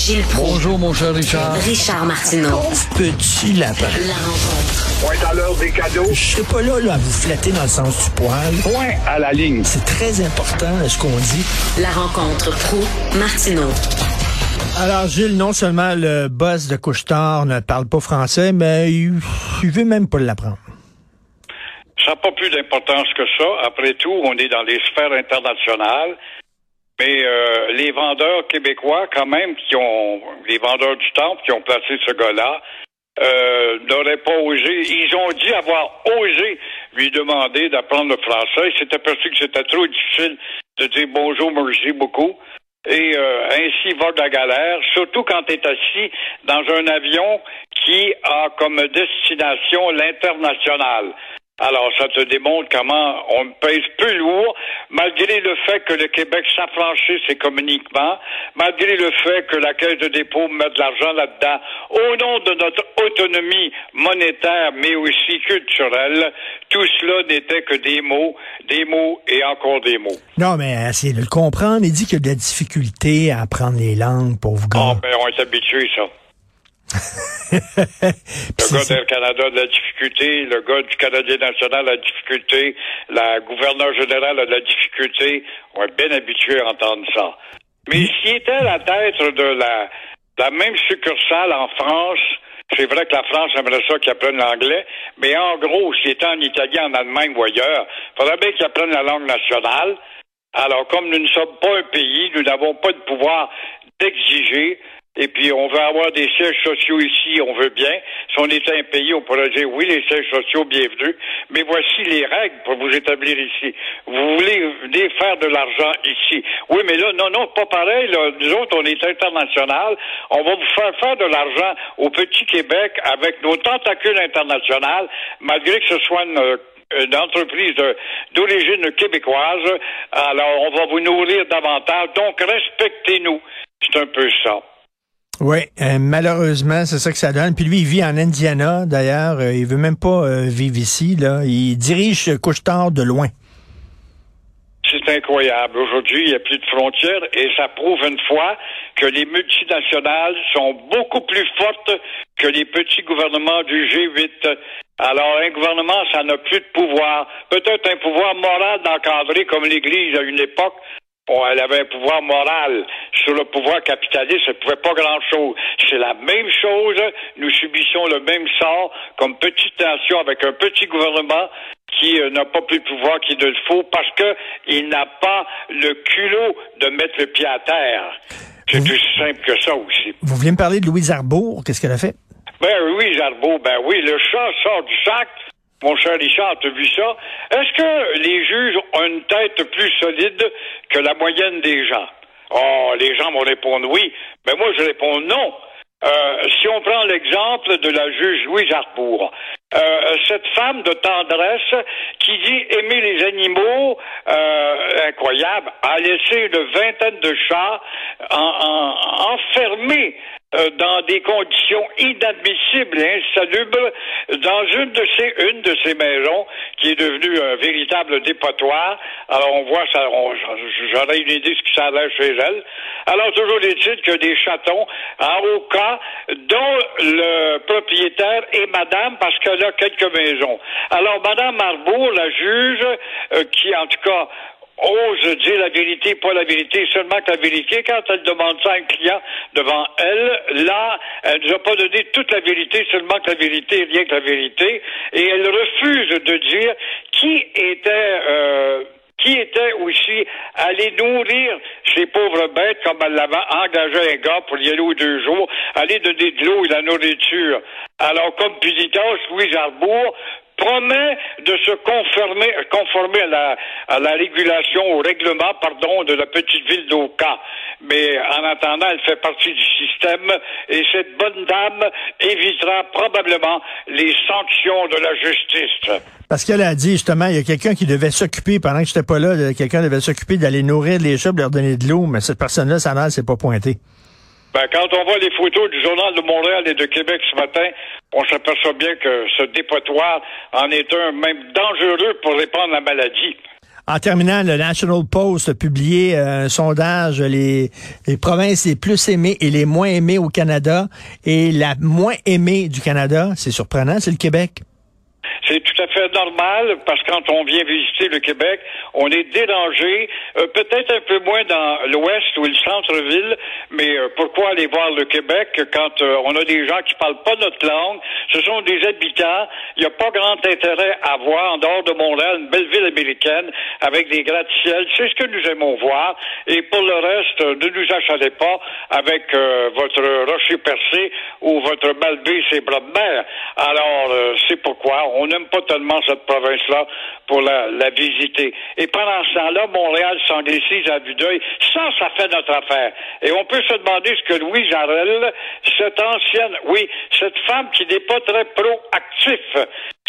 Gilles Proulx. Bonjour, mon cher Richard. Richard Martineau. Petit lapin. La rencontre. Point à l'heure des cadeaux. Je serai pas là, là à vous flatter dans le sens du poil. Point à la ligne. C'est très important ce qu'on dit. La rencontre pro martineau Alors, Gilles, non seulement le boss de Couchetard ne parle pas français, mais il, il veut même pas l'apprendre. Ça n'a pas plus d'importance que ça. Après tout, on est dans les sphères internationales. Mais euh, les vendeurs québécois, quand même, qui ont les vendeurs du temple qui ont placé ce gars-là, euh, n'auraient pas osé. Ils ont dit avoir osé lui demander d'apprendre le français. Il s'est aperçu que c'était trop difficile de dire bonjour, merci beaucoup. Et euh, ainsi va de la galère, surtout quand tu es assis dans un avion qui a comme destination l'international. Alors, ça te démontre comment on pèse plus lourd, malgré le fait que le Québec s'affranchisse économiquement, malgré le fait que la Caisse de dépôt met de l'argent là-dedans, au nom de notre autonomie monétaire, mais aussi culturelle, tout cela n'était que des mots, des mots et encore des mots. Non, mais essayez de le comprendre. Il dit qu'il y a de la difficulté à apprendre les langues pour vous Ah, gars. ben, on est habitué, ça. Le gars d'Air Canada a de la difficulté, le gars du Canadien national a de la difficulté, la gouverneure générale a de la difficulté. On est bien habitué à entendre ça. Mais s'il était à la tête de la, la même succursale en France, c'est vrai que la France aimerait ça qu'ils apprennent l'anglais, mais en gros, s'il était en Italie, en Allemagne ou ailleurs, il faudrait bien qu'ils apprennent la langue nationale. Alors, comme nous ne sommes pas un pays, nous n'avons pas de pouvoir d'exiger et puis, on veut avoir des sièges sociaux ici, on veut bien. Si on était un pays, on pourrait dire oui, les sièges sociaux, bienvenue. Mais voici les règles pour vous établir ici. Vous voulez venir faire de l'argent ici. Oui, mais là, non, non, pas pareil. Nous autres, on est international. On va vous faire faire de l'argent au petit Québec avec nos tentacules internationales, malgré que ce soit une entreprise d'origine québécoise. Alors, on va vous nourrir davantage. Donc, respectez-nous. C'est un peu ça. Oui, euh, malheureusement, c'est ça que ça donne. Puis lui, il vit en Indiana, d'ailleurs. Euh, il veut même pas euh, vivre ici. Là. Il dirige Couchetard de loin. C'est incroyable. Aujourd'hui, il n'y a plus de frontières et ça prouve une fois que les multinationales sont beaucoup plus fortes que les petits gouvernements du G8. Alors, un gouvernement, ça n'a plus de pouvoir. Peut-être un pouvoir moral d'encadrer comme l'Église à une époque. Elle avait un pouvoir moral sur le pouvoir capitaliste, elle ne pouvait pas grand-chose. C'est la même chose, nous subissons le même sort comme petite nation avec un petit gouvernement qui euh, n'a pas plus de pouvoir qu'il ne le faut parce que il n'a pas le culot de mettre le pied à terre. C'est aussi simple que ça aussi. Vous voulez me parler de Louise Arbour? Qu'est-ce qu'elle a fait? Ben oui, Jarbeau, ben oui, le chat sort du sac. Mon cher Richard, t'as vu ça? Est-ce que les juges ont une tête plus solide que la moyenne des gens? Oh, les gens vont répondre oui. Ben moi, je réponds non. Euh, si on prend l'exemple de la juge Louise Arbour, euh, cette femme de tendresse qui dit aimer les animaux, euh, incroyable, a laissé une vingtaine de chats en, en- enfermés euh, dans des conditions inadmissibles et insalubres dans une de ces une de ces maisons qui est devenue un véritable dépotoir. Alors on voit ça, j'aurais une idée de ce a l'air chez elle. Alors toujours est-il que des chatons en haut cas dont le propriétaire est madame parce qu'elle a quelques maisons. Alors madame Marbourg, la juge, euh, qui en tout cas ose dire la vérité, pas la vérité, seulement que la vérité. Quand elle demande ça à un client devant elle, là, elle nous a pas donné toute la vérité, seulement que la vérité, rien que la vérité. Et elle refuse de dire qui était... Euh, qui était aussi allé nourrir ces pauvres bêtes comme elle l'avait engagé un gars pour y aller aux deux jours, aller donner de l'eau et de la nourriture. Alors, comme pénitence, Louise Arbour promet de se conformer, conformer à la, à la régulation, au règlement, pardon, de la petite ville d'Oka. Mais en attendant, elle fait partie du système et cette bonne dame évitera probablement les sanctions de la justice. Parce qu'elle a dit, justement, il y a quelqu'un qui devait s'occuper, pendant que j'étais pas là, quelqu'un devait s'occuper d'aller nourrir les chats, de leur donner de l'eau, mais cette personne-là, ça n'a s'est pas pointé. Ben, quand on voit les photos du Journal de Montréal et de Québec ce matin, on s'aperçoit bien que ce dépotoir en est un même dangereux pour répandre la maladie. En terminant, le National Post a publié euh, un sondage, les, les provinces les plus aimées et les moins aimées au Canada. Et la moins aimée du Canada, c'est surprenant, c'est le Québec. C'est tout à fait normal parce que quand on vient visiter le Québec, on est dérangé, euh, peut-être un peu moins dans l'ouest ou le centre-ville, mais euh, pourquoi aller voir le Québec quand euh, on a des gens qui parlent pas notre langue, ce sont des habitants, il n'y a pas grand intérêt à voir en dehors de Montréal, une belle ville américaine avec des gratte-ciels, c'est ce que nous aimons voir, et pour le reste, ne nous achetez pas avec votre rocher percé ou votre malbé et bras de mer. Alors, c'est pourquoi on pas tellement cette province-là pour la, visiter. Et pendant ce temps-là, Montréal s'anglicise à vue d'œil. Ça, ça fait notre affaire. Et on peut se demander ce que Louise Jarel, cette ancienne, oui, cette femme qui n'est pas très proactif,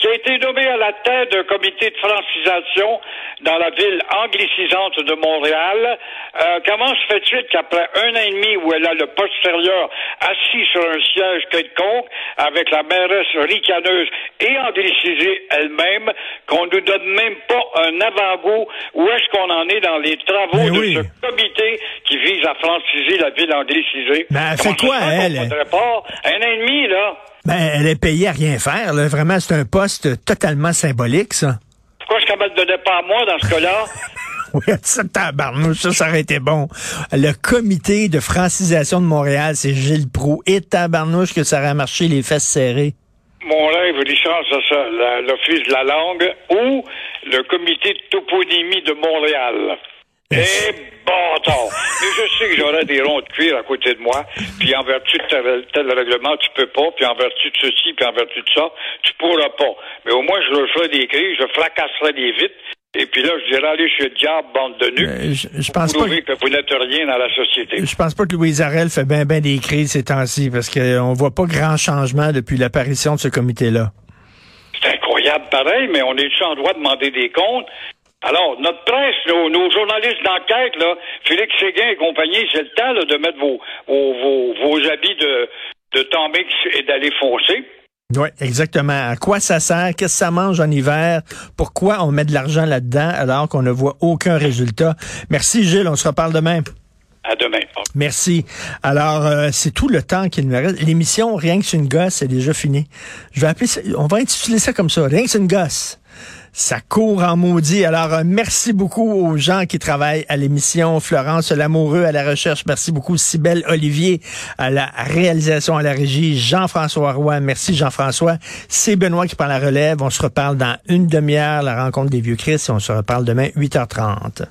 qui a été nommée à la tête d'un comité de francisation dans la ville anglicisante de Montréal, euh, comment se fait-il qu'après un an et demi où elle a le postérieur assis sur un siège quelconque, avec la mairesse ricaneuse et anglicisée elle-même, qu'on nous donne même pas un avant-goût? Où est-ce qu'on en est dans les travaux de ce comité qui vise à franciser la ville anglicisée. Ben, elle fait quoi, elle? Un an et demi, là. Ben, elle est payée à rien faire, là. Vraiment, c'est un poste totalement symbolique, ça. Pourquoi est-ce qu'elle donnait pas à moi dans ce cas-là? oui, ça, tabarnouche, ça, ça aurait été bon. Le comité de francisation de Montréal, c'est Gilles Proux. Et tabarnouche que ça aurait marché les fesses serrées mon rêve, Richard, c'est ça, l'Office de la langue ou le comité de toponymie de Montréal. Eh! Mais je sais que j'aurais des ronds de cuir à côté de moi, puis en vertu de tel, tel, règlement, tu peux pas, puis en vertu de ceci, puis en vertu de ça, tu pourras pas. Mais au moins, je leur ferai des cris, je fracasserai des vitres, et puis là, je dirais, allez chez le diable, bande de nus. Euh, je, je pense pas que... vous n'êtes rien dans la société. Je pense pas que Louise Arel fait bien ben des crises ces temps-ci, parce qu'on voit pas grand changement depuis l'apparition de ce comité-là. C'est incroyable pareil, mais on est en droit de demander des comptes? Alors, notre presse, nos, journalistes d'enquête, là, Félix Séguin et compagnie, c'est le temps de mettre vos, vos, vos, habits de, de Tambix et d'aller foncer. Oui, exactement. À quoi ça sert? Qu'est-ce que ça mange en hiver? Pourquoi on met de l'argent là-dedans alors qu'on ne voit aucun résultat? Merci Gilles, on se reparle demain. À demain. Merci. Alors, euh, c'est tout le temps qu'il me reste. L'émission Rien que c'est une gosse, c'est déjà fini. Je vais appeler ça, on va intituler ça comme ça, Rien que c'est une gosse ça court en maudit. Alors, euh, merci beaucoup aux gens qui travaillent à l'émission. Florence Lamoureux à la recherche. Merci beaucoup. Cybelle Olivier à la réalisation, à la régie. Jean-François Roy. Merci Jean-François. C'est Benoît qui prend la relève. On se reparle dans une demi-heure, la rencontre des vieux Christ. On se reparle demain, 8h30.